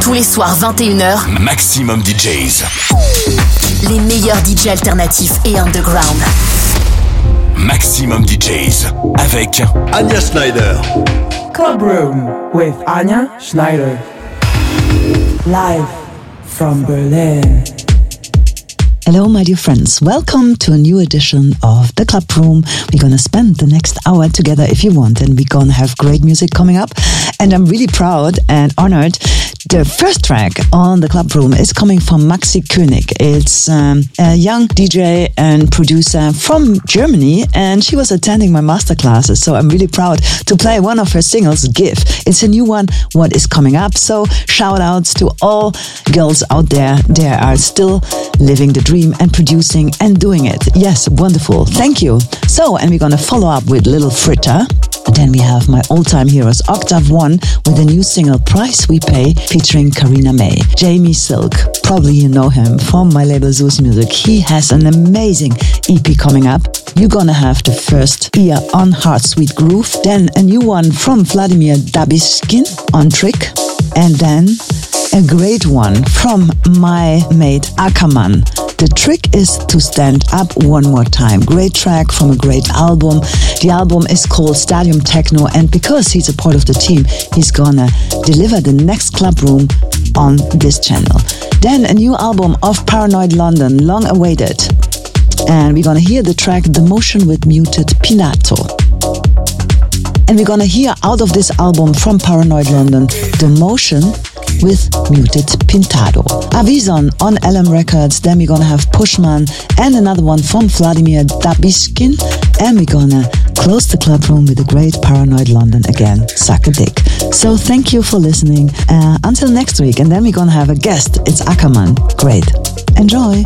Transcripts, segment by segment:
Tous les soirs 21h, Maxximum DJs. Les meilleurs DJs alternatifs et underground. Maxximum DJs avec Anja Schneider. Club Room with Anja Schneider. Live from Berlin. Hello, my dear friends. Welcome to a new edition of The Club Room. We're going to spend the next hour together if you want, and we're going to have great music coming up. And I'm really proud and honored. The first track on The Club Room is coming from Maxi König. It's um, a young DJ and producer from Germany, and she was attending my master classes. So I'm really proud to play one of her singles, Give. It's a new one, What is Coming Up. So shout outs to all girls out there. They are still living the dream dream and producing and doing it. Yes, wonderful. Thank you. So, and we're going to follow up with Little Fritter. Then we have my all-time heroes, Octave One, with a new single, Price We Pay, featuring Karina May. Jamie Silk, probably you know him from my label Sous Music. He has an amazing EP coming up. You're gonna have the first ear on Heart Sweet Groove, then a new one from Vladimir Dubyshkin on Trick, and then a great one from my mate Ackerman. The trick is to stand up one more time. Great track from a great album. The album is called Stadium Techno, and because he's a part of the team, he's gonna deliver the next club room on this channel. Then a new album of Paranoid London, long awaited. And we're gonna hear the track The Motion with Mutado Pintado. And we're gonna hear out of this album from Paranoid London, The Motion with Mutado Pintado. Avison on LM Records, then we're gonna have Pushman and another one from Vladimir Dubyshkin, and we're gonna close the club room with the great Paranoid London again, Suck a Dick. So thank you for listening. Uh, until next week, and then we're gonna have a guest. It's Ackerman. Great. Enjoy.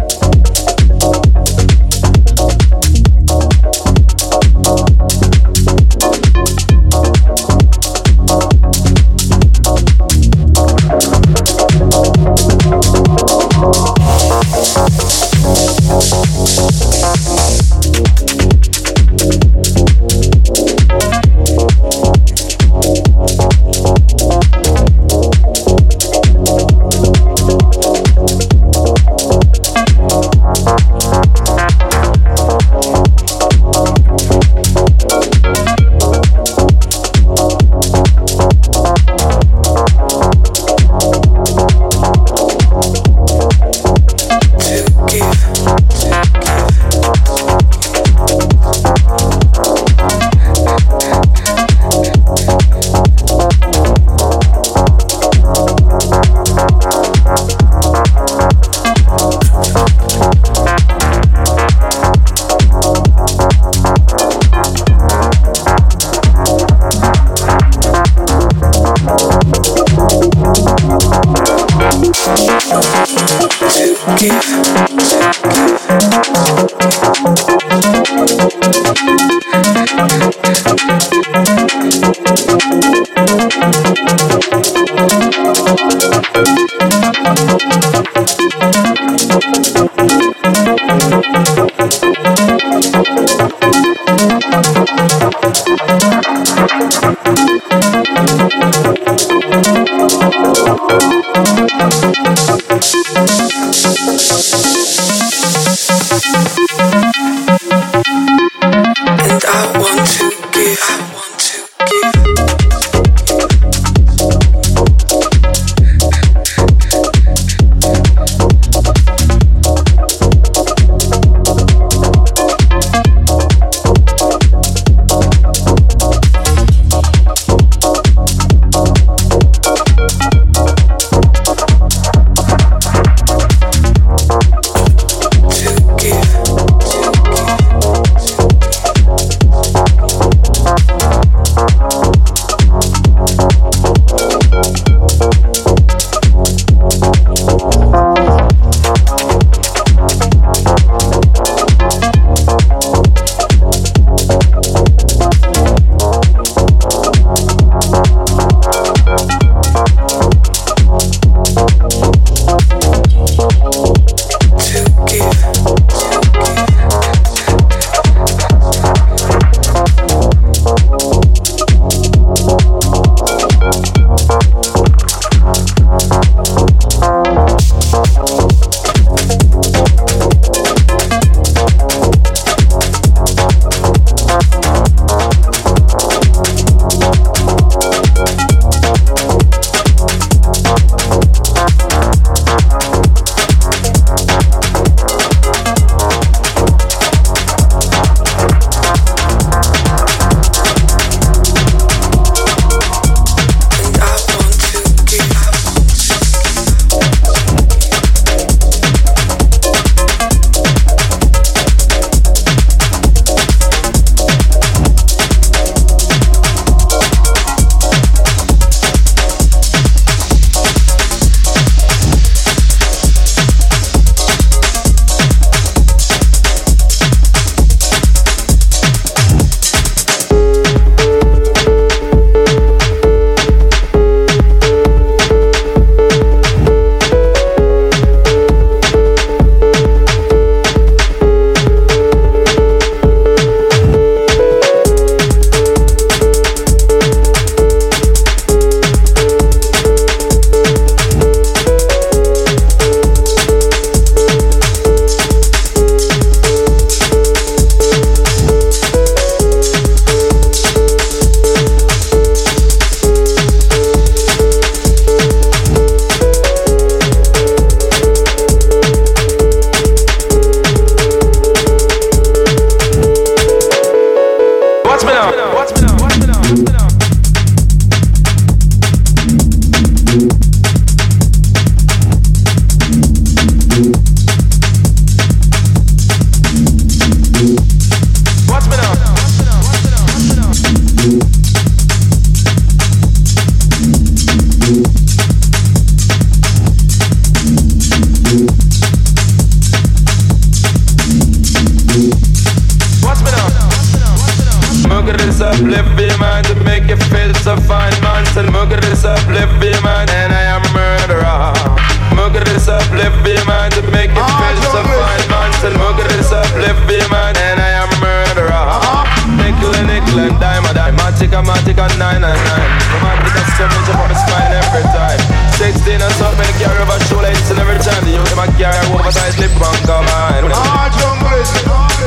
Dance up and carry over show lights and every time the youth them a carry oversized slip and combine. Ah, jungle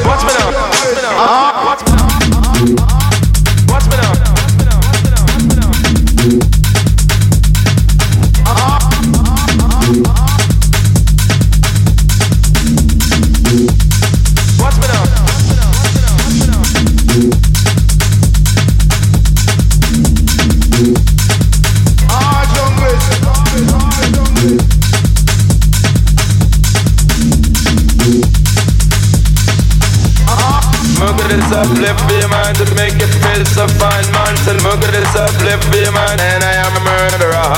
Watch me now. Watch me now. Ah, watch me now. Uplift your mind to make it feel so fine, man. Me good this uplift your mind, and I am a murderer.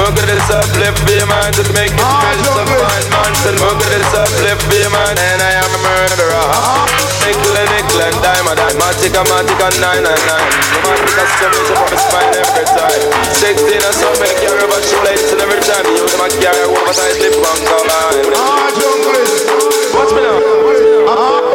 Mugger this uplift your mind to make it ah, feel so fine, man. Me good this uplift your mind, and I am a murderer. Nickel and nickel and dime and dime, matic and matic and nine and nine. Matic and seven, so from spine every time. Sixteen and so many carry over shoelaces and every time you them, I carry over tight lip and come on. Ah, Watch me now. Ah,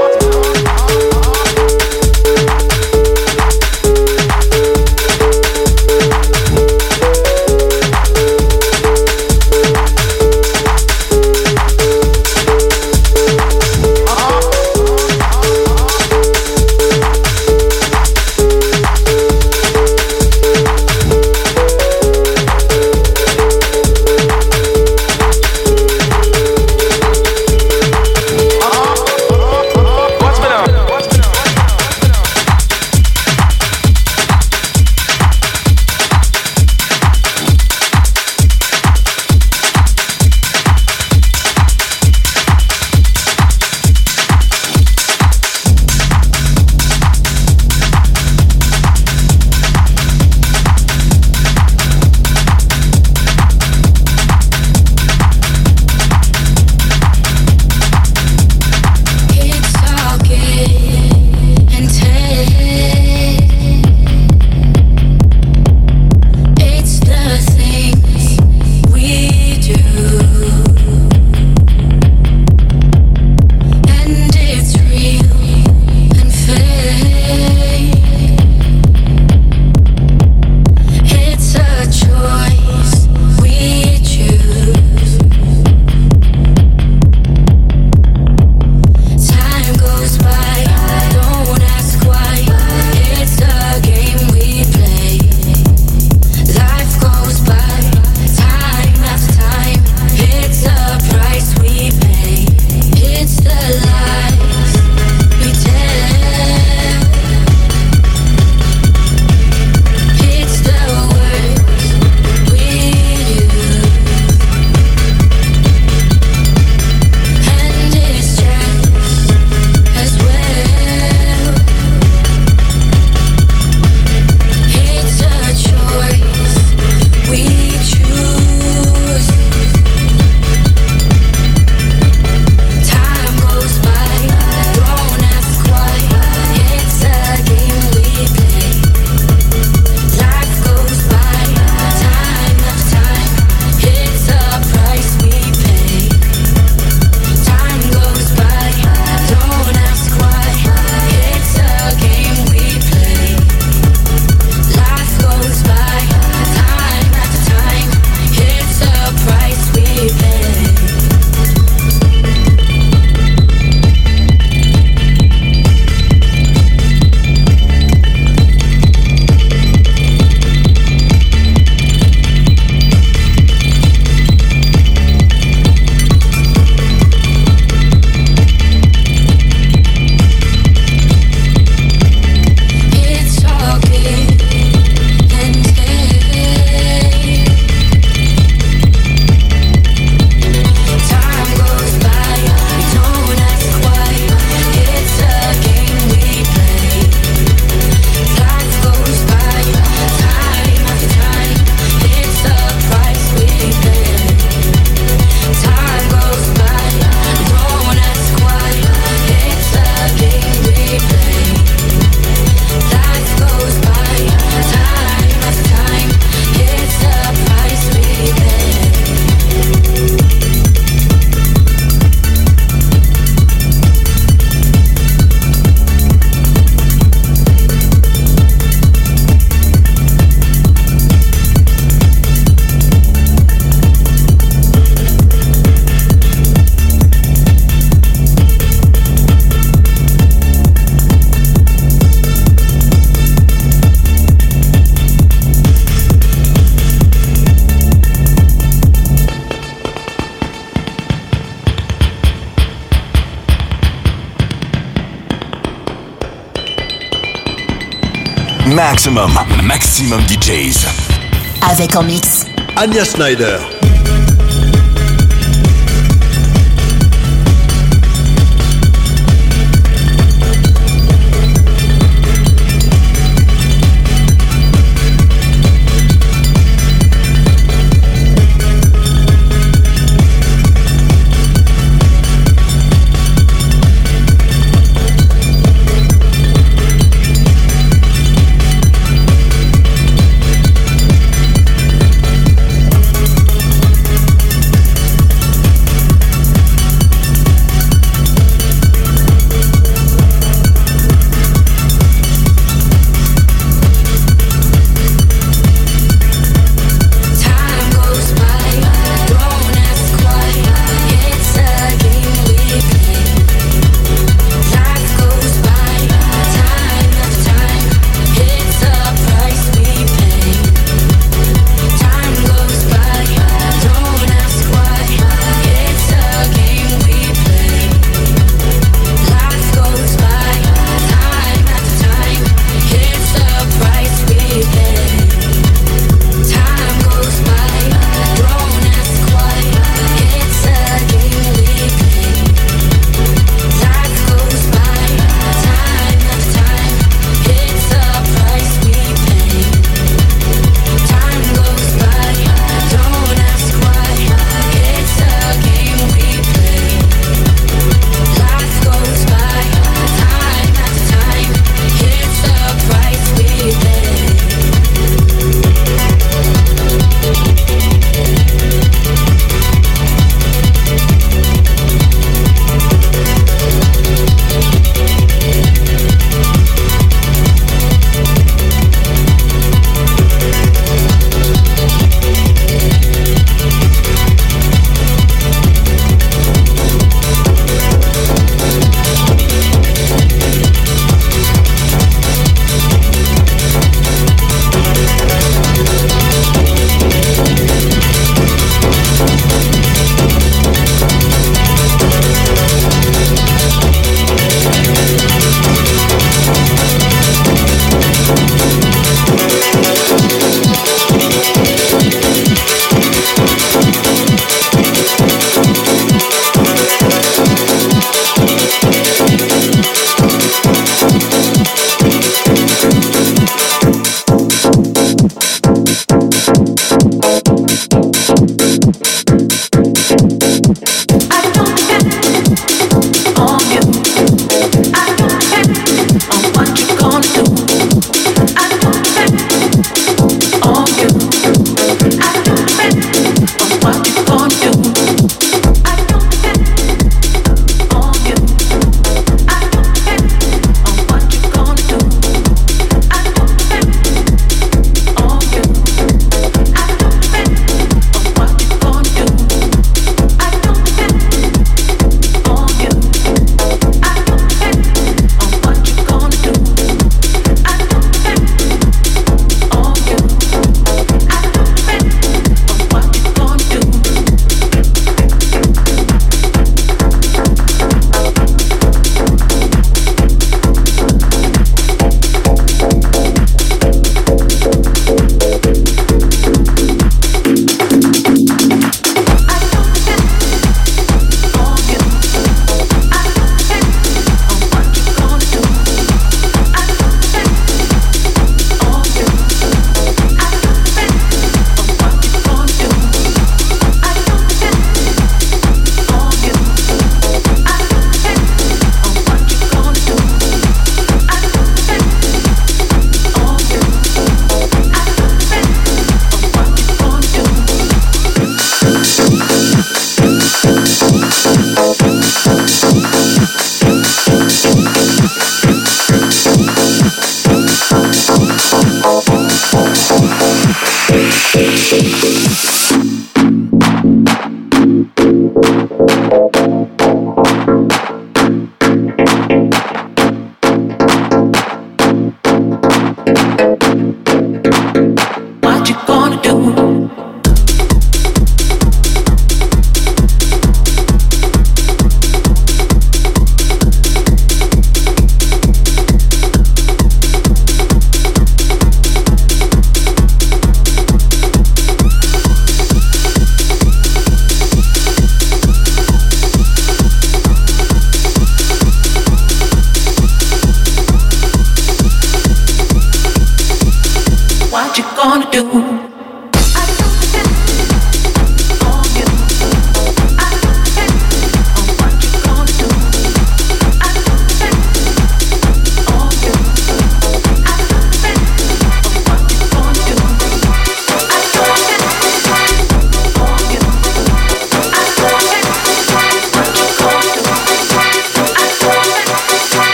Maximum, maximum DJs. Avec en mix. Anya Snyder.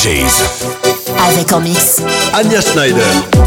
DJs. Avec en mix. Anya Schneider.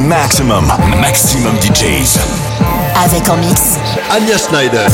Maximum, maximum DJs. Avec en mix, Anya Schneider.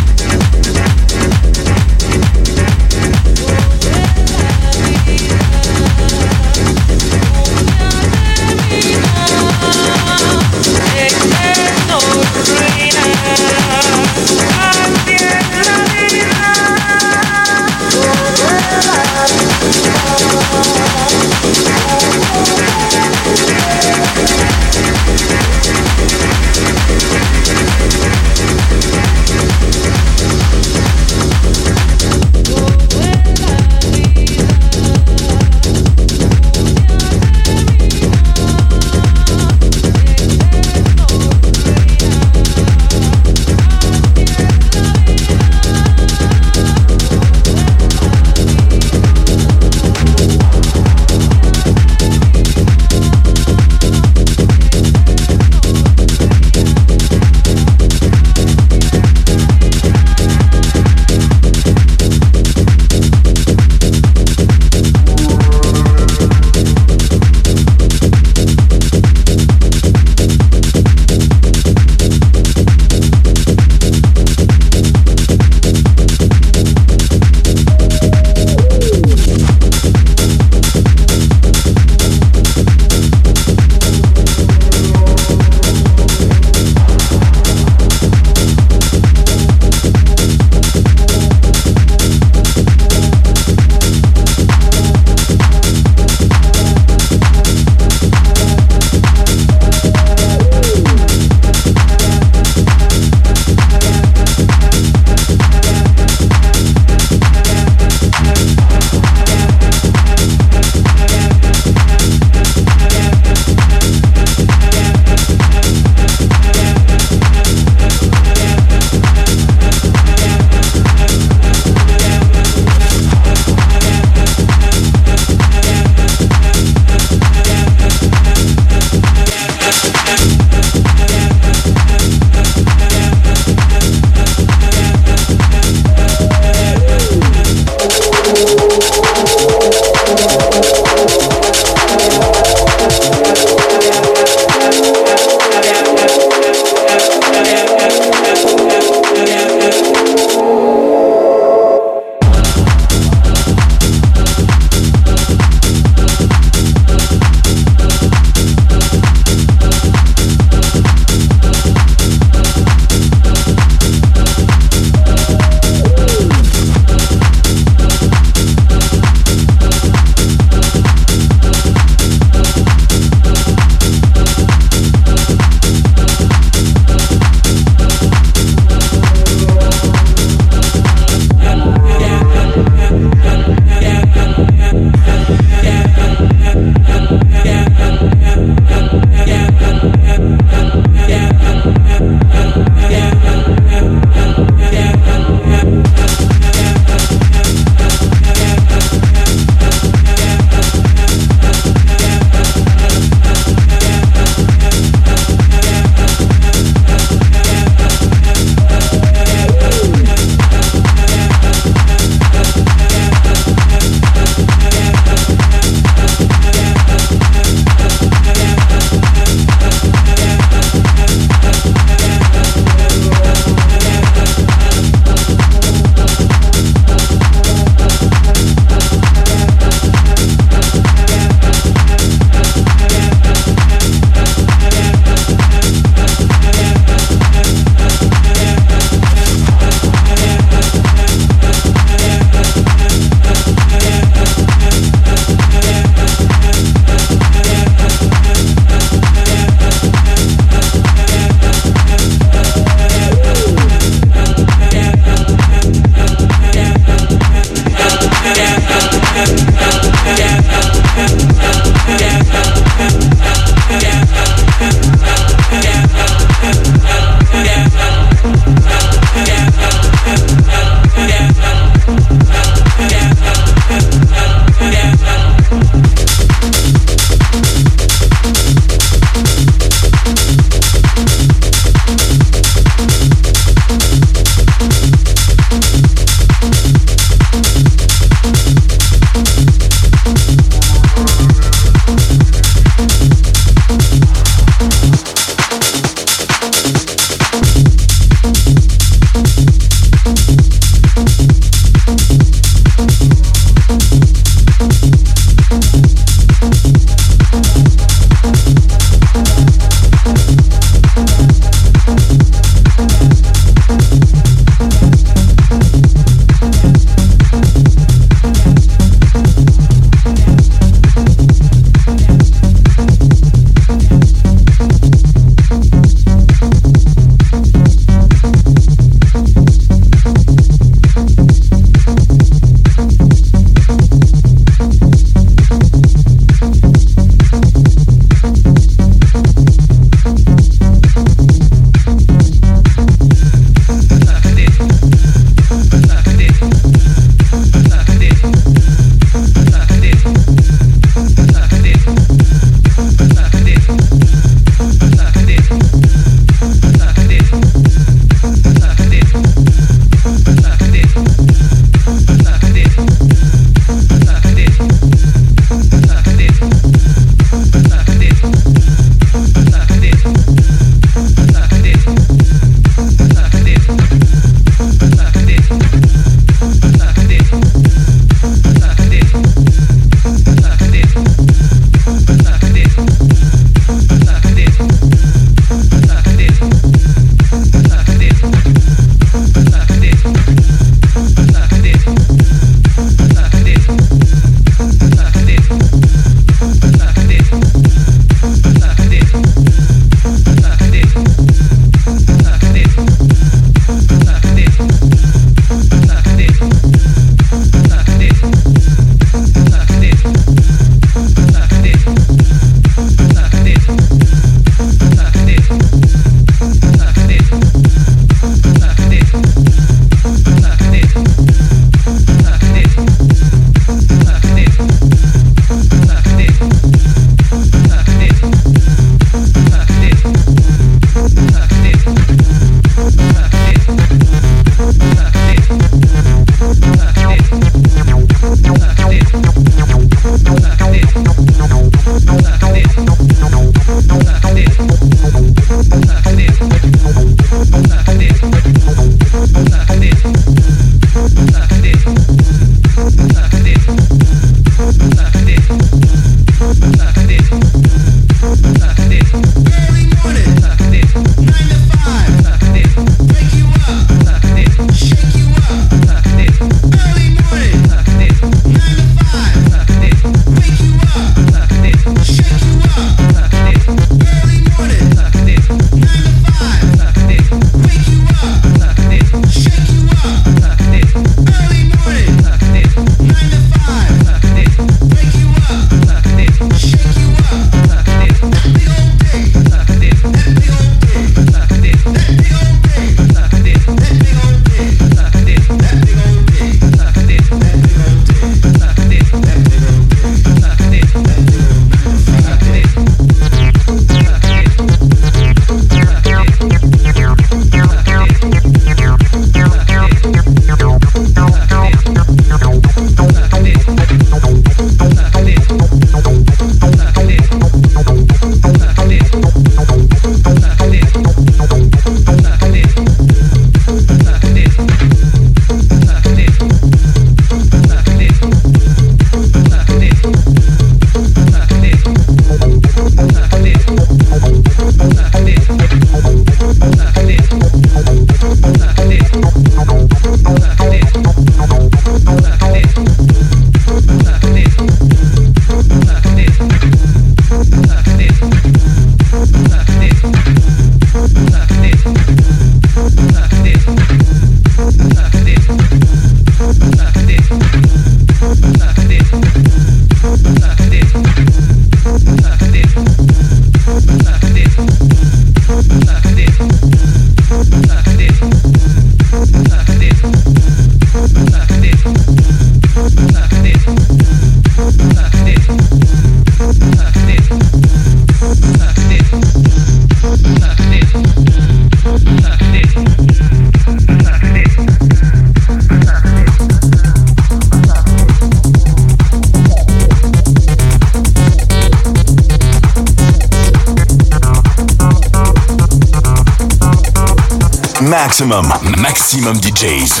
Maximum, maximum DJs.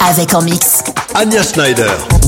Avec en mix. Anya Schneider.